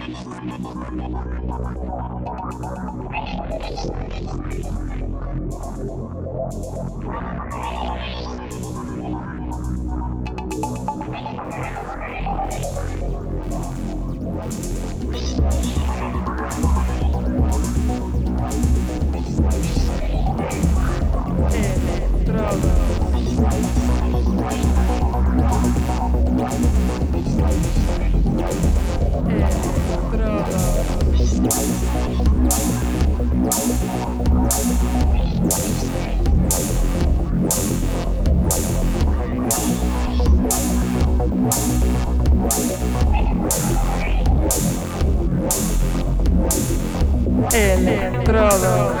Estrada. Electrodos.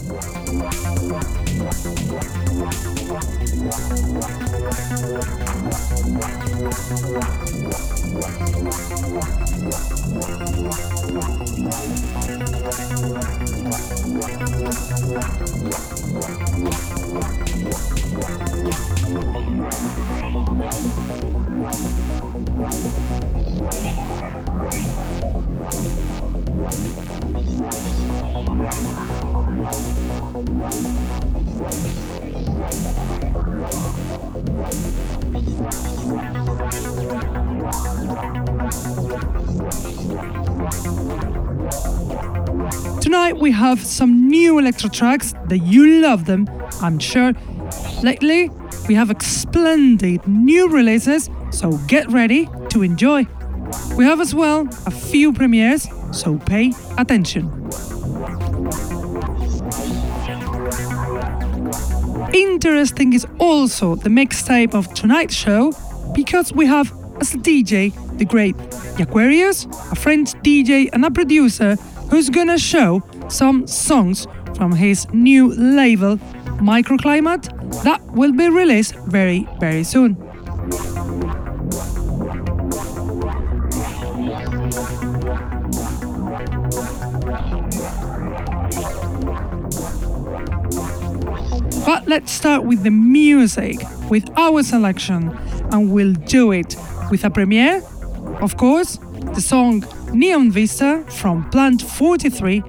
Have some new electro tracks that you love them, I'm sure. Lately, we have splendid new releases, so get ready to enjoy. We have as well a few premieres, so pay attention. Interesting is also the mixtape of tonight's show because we have as a DJ the great Aquarius, a French DJ and a producer who's gonna show some songs from his new label Microclimate that will be released very very soon. But let's start with the music, with our selection, and we'll do it with a premiere, of course, the song Neon Vista from Plant 43,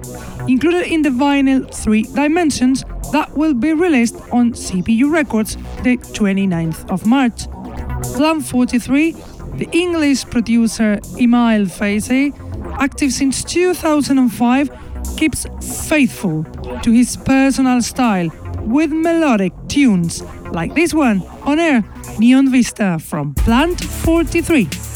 included in the vinyl 3 Dimensions that will be released on CPU Records the 29th of March. Plant 43, the English producer Emile Facey, active since 2005, keeps faithful to his personal style with melodic tunes like this one on air Neon Vista from Plant 43.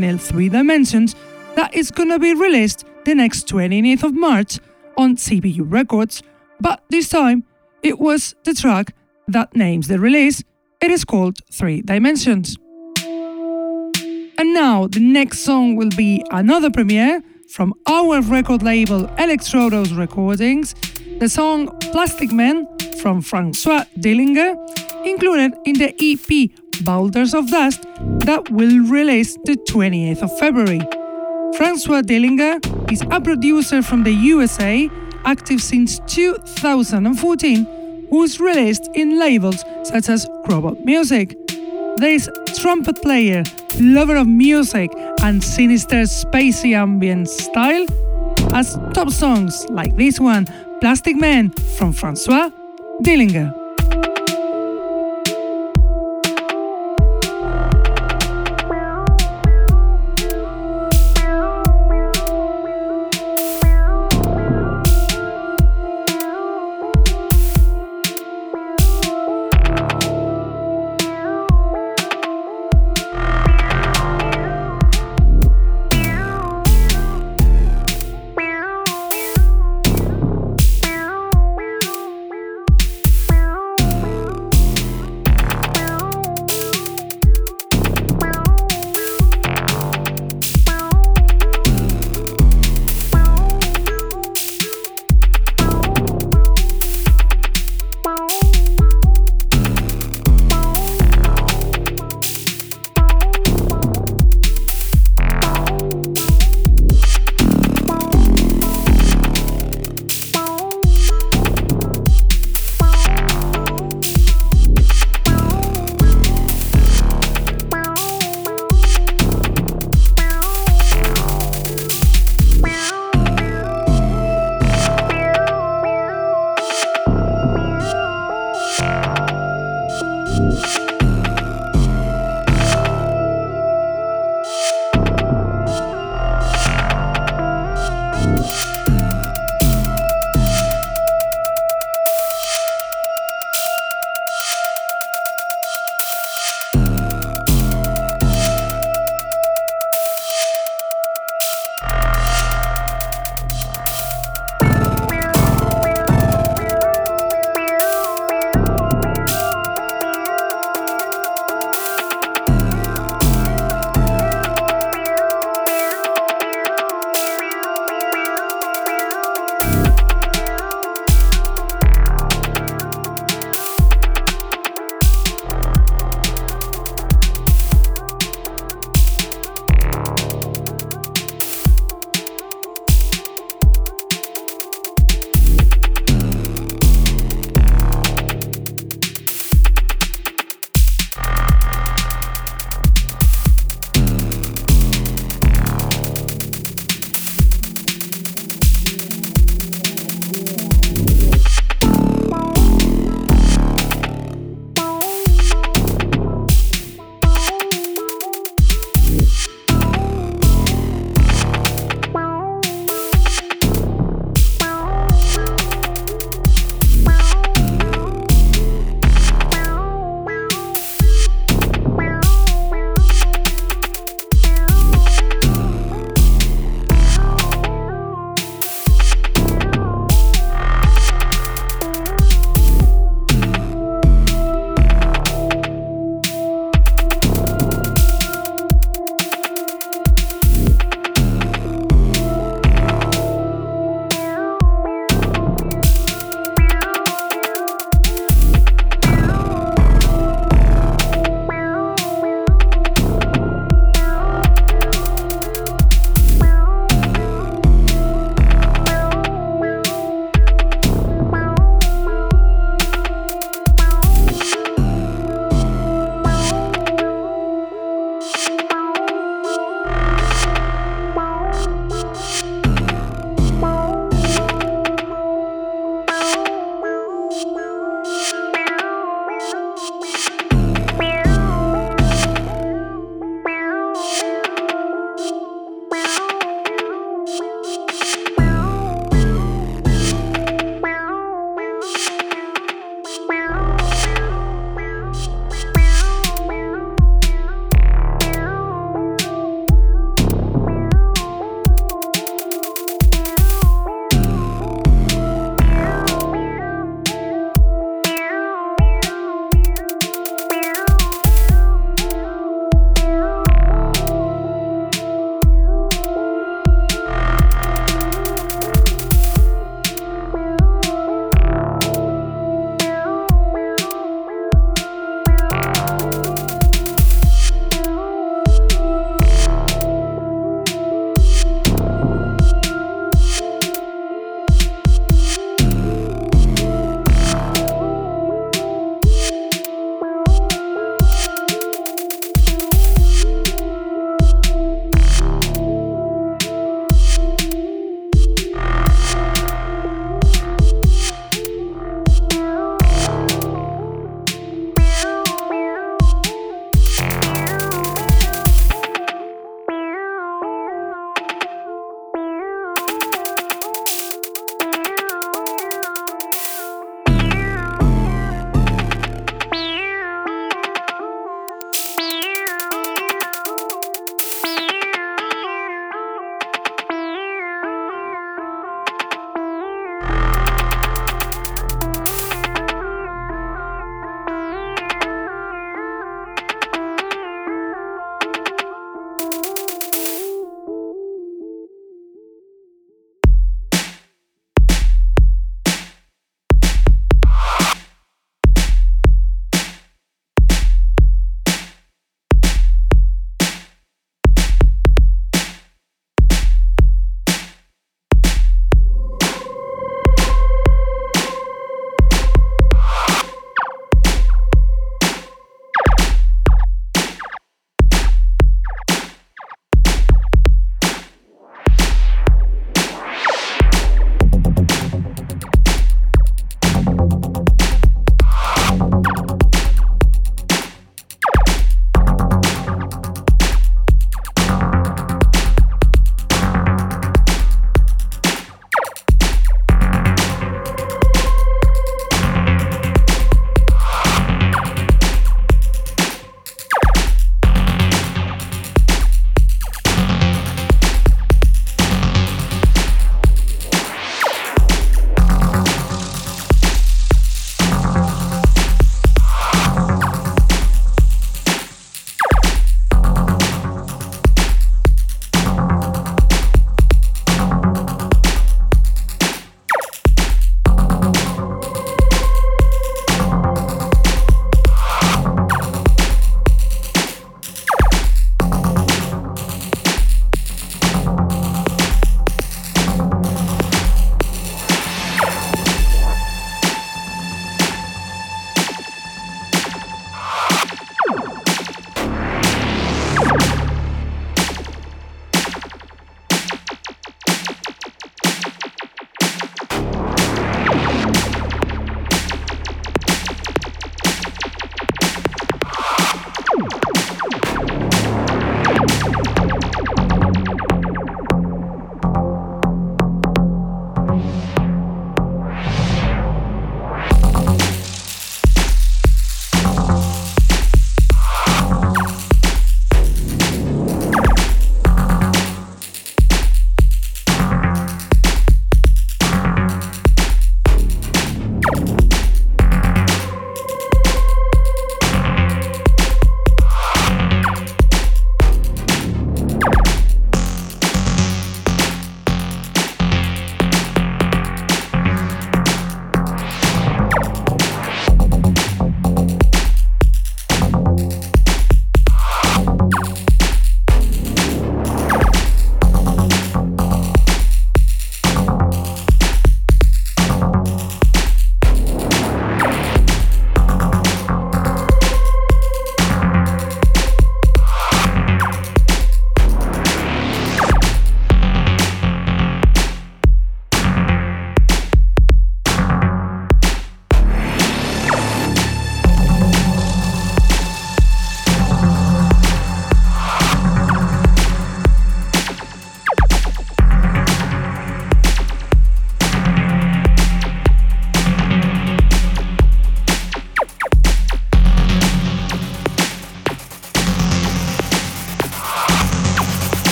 Vinyl 3 Dimensions that is gonna be released the next 29th of March on CPU Records, but this time it was the track that names the release. It is called 3 Dimensions. And now the next song will be another premiere from our record label Electrodos Recordings, the song Plastic Man from Francois Dillinger, included in the EP Boulders of Dust that will release the 28th of February. Francois Dillinger is a producer from the USA, active since 2014, who's released in labels such as Robot Music. This trumpet player, lover of music and sinister spacey ambient style, has top songs like this one, Plastic Man from Francois Dillinger.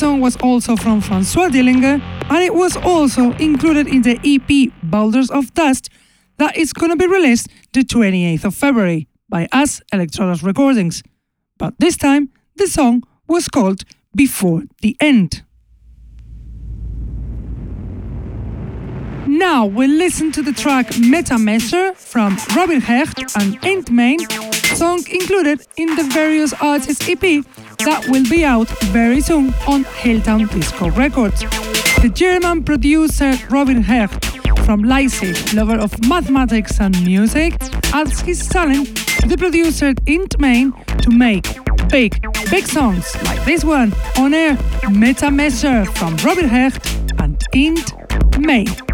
Song was also from Francois Dillinger and it was also included in the EP Boulders of Dust that is gonna be released the 28th of February by us Electrodos Recordings. But this time the song was called Before the End. Now we'll listen to the track Metamesser from Robin Hecht and Ain't Main, song included in the various artists EP that will be out very soon on Hilltown Disco Records. The German producer Robin Hecht from Leipzig, lover of mathematics and music, adds his talent to the producer Int Main to make big, big songs like this one on air Metamesser from Robin Hecht and Int Main.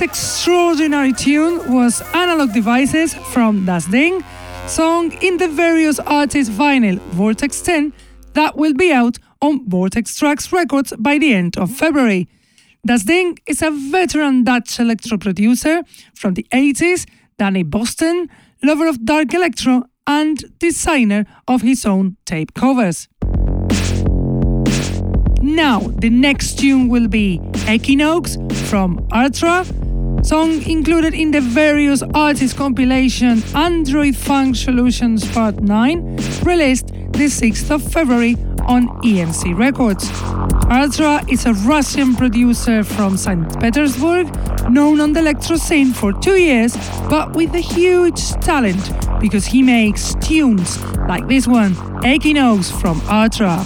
This extraordinary tune was Analog Devices from Das Ding, song in the various artists' vinyl Vortex 10 that will be out on Vortex Tracks Records by the end of February. Das Ding is a veteran Dutch electro producer from the 80s, Danny Boston, lover of dark electro and designer of his own tape covers. Now, the next tune will be Equinox from Artra, song included in the various artist compilation Android Funk Solutions Part 9, released the 6th of February on EMC Records. Artra is a Russian producer from St. Petersburg, known on the electro scene for two years, but with a huge talent because he makes tunes like this one, Equinox from Artra.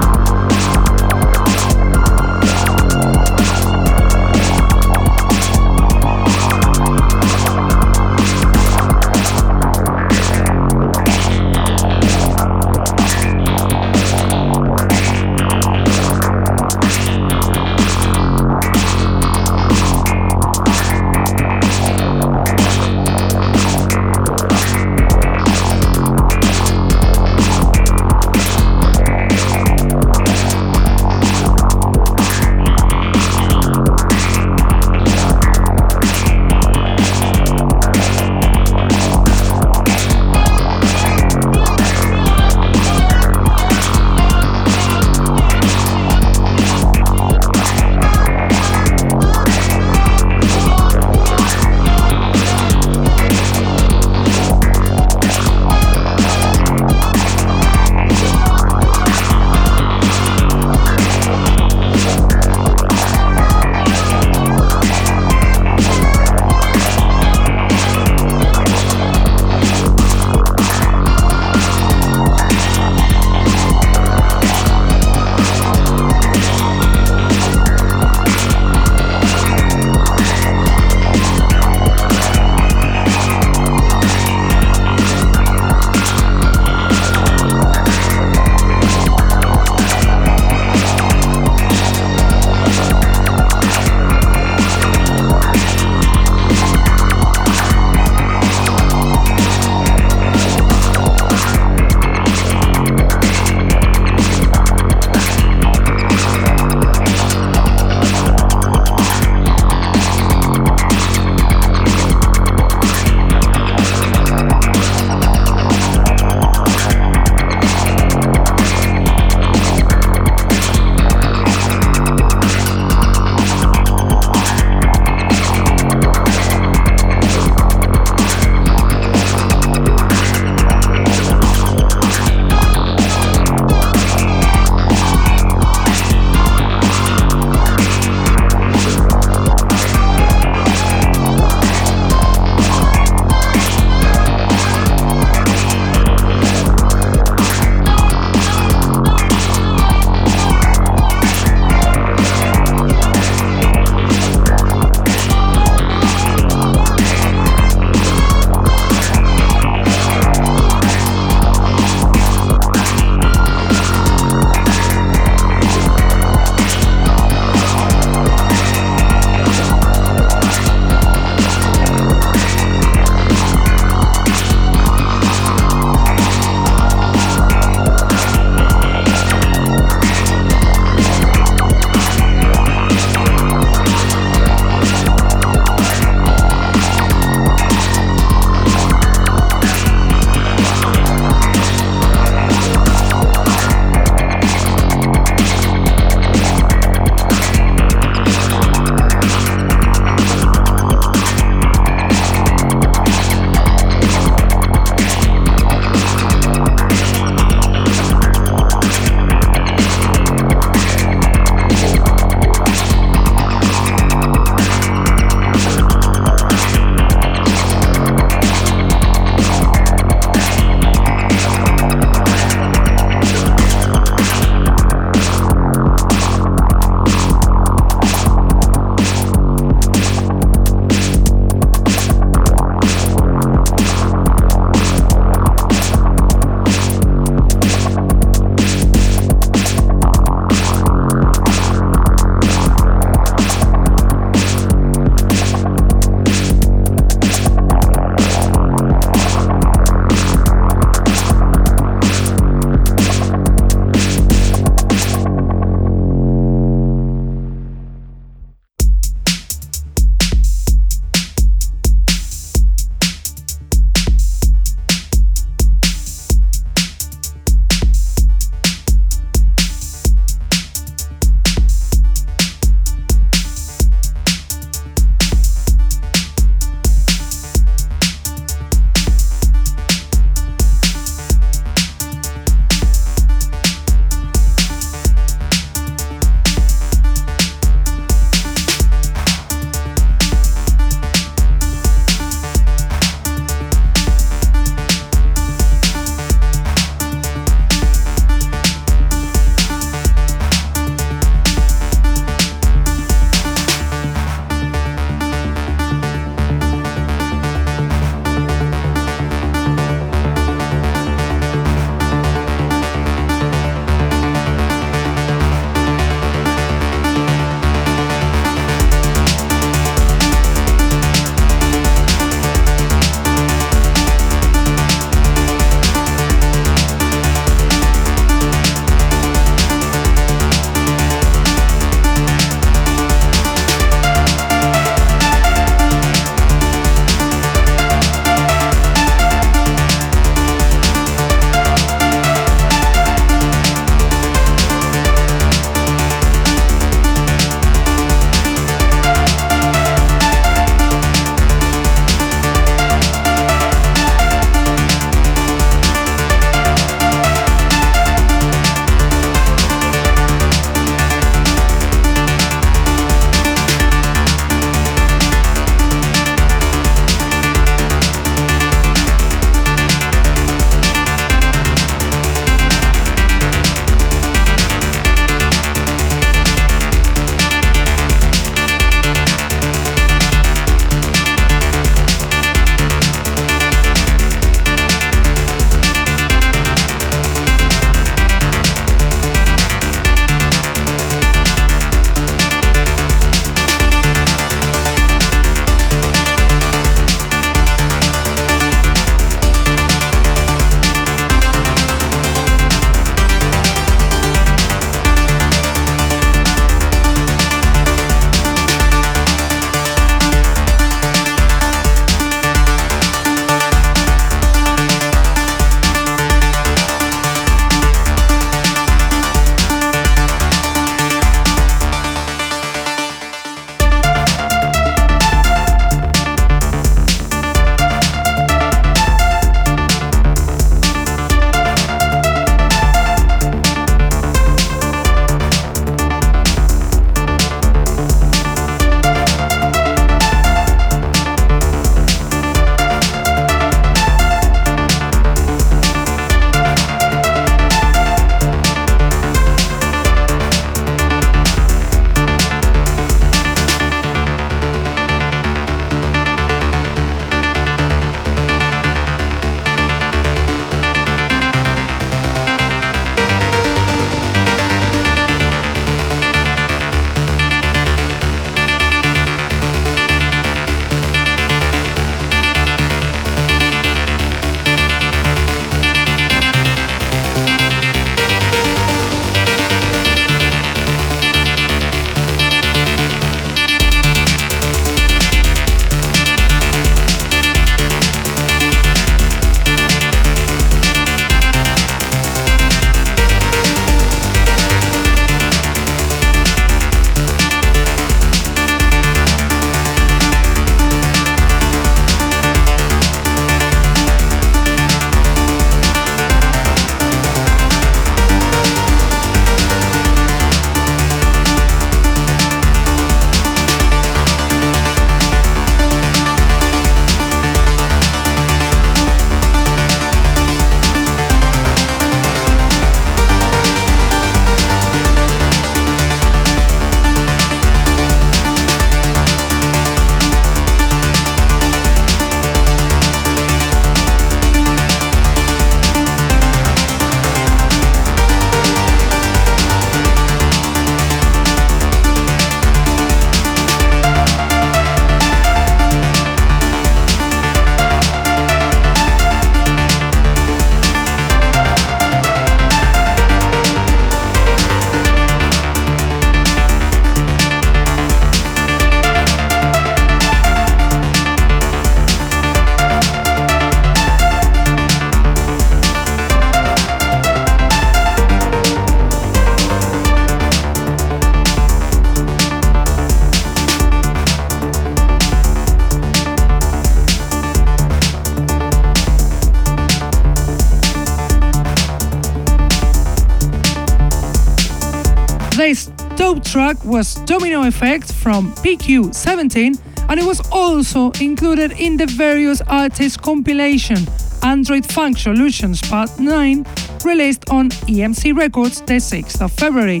Domino Effect from PQ17 and it was also included in the various artists compilation Android Funk Solutions Part 9 released on EMC Records the 6th of February.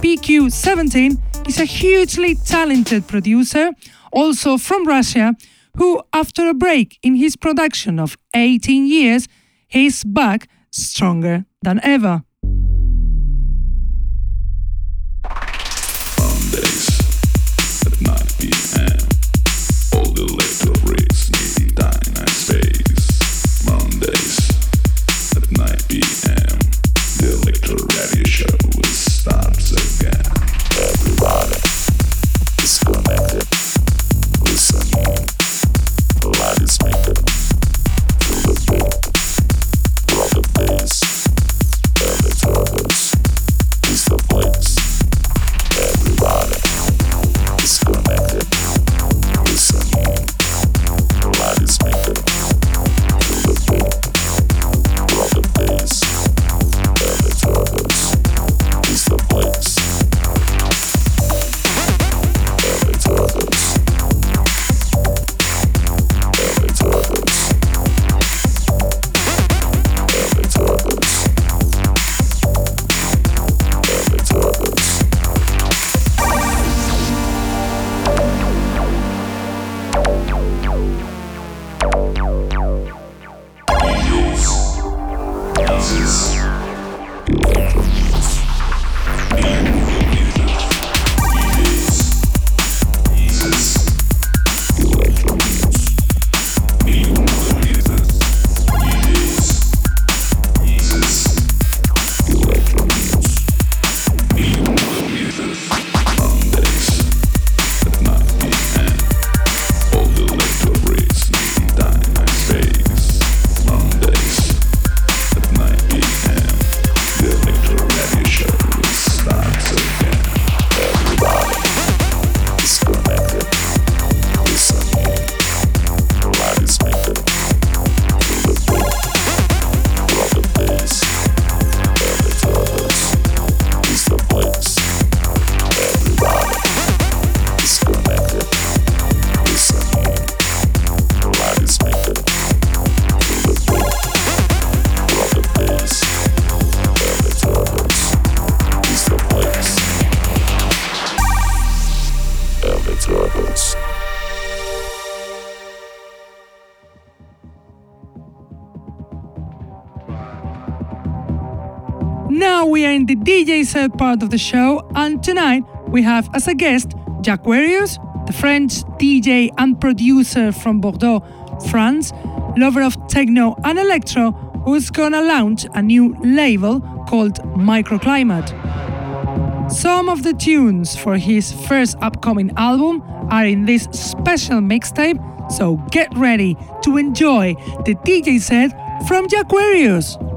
PQ17 is a hugely talented producer, also from Russia, who, after a break in his production of 18 years, is back stronger than ever. Part of the show, and tonight we have as a guest Jaquarius, the French DJ and producer from Bordeaux, France, lover of techno and electro, who's gonna launch a new label called Microclimate. Some of the tunes for his first upcoming album are in this special mixtape, so get ready to enjoy the DJ set from Jaquarius.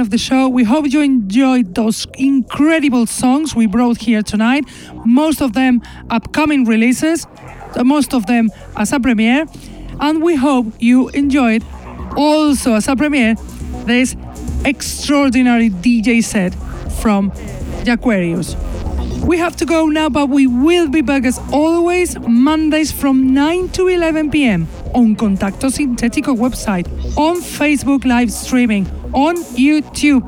End of the show. We hope you enjoyed those incredible songs we brought here tonight. Most of them upcoming releases, uh, most of them as a premiere. And we hope you enjoyed also as a premiere this extraordinary DJ set from Jaquarius. We have to go now, but we will be back as always Mondays from 9 to 11 p.m. on Contacto Sintético website, on Facebook live streaming, on YouTube,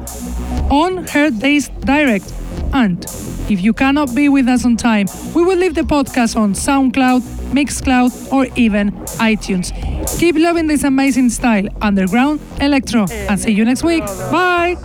on Her Days Direct. And if you cannot be with us on time, we will leave the podcast on SoundCloud, Mixcloud, or even iTunes. Keep loving this amazing style, underground electro, and see you next week. Bye.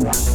Wow.